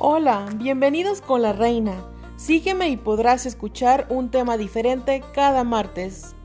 Hola, bienvenidos con la reina. Sígueme y podrás escuchar un tema diferente cada martes.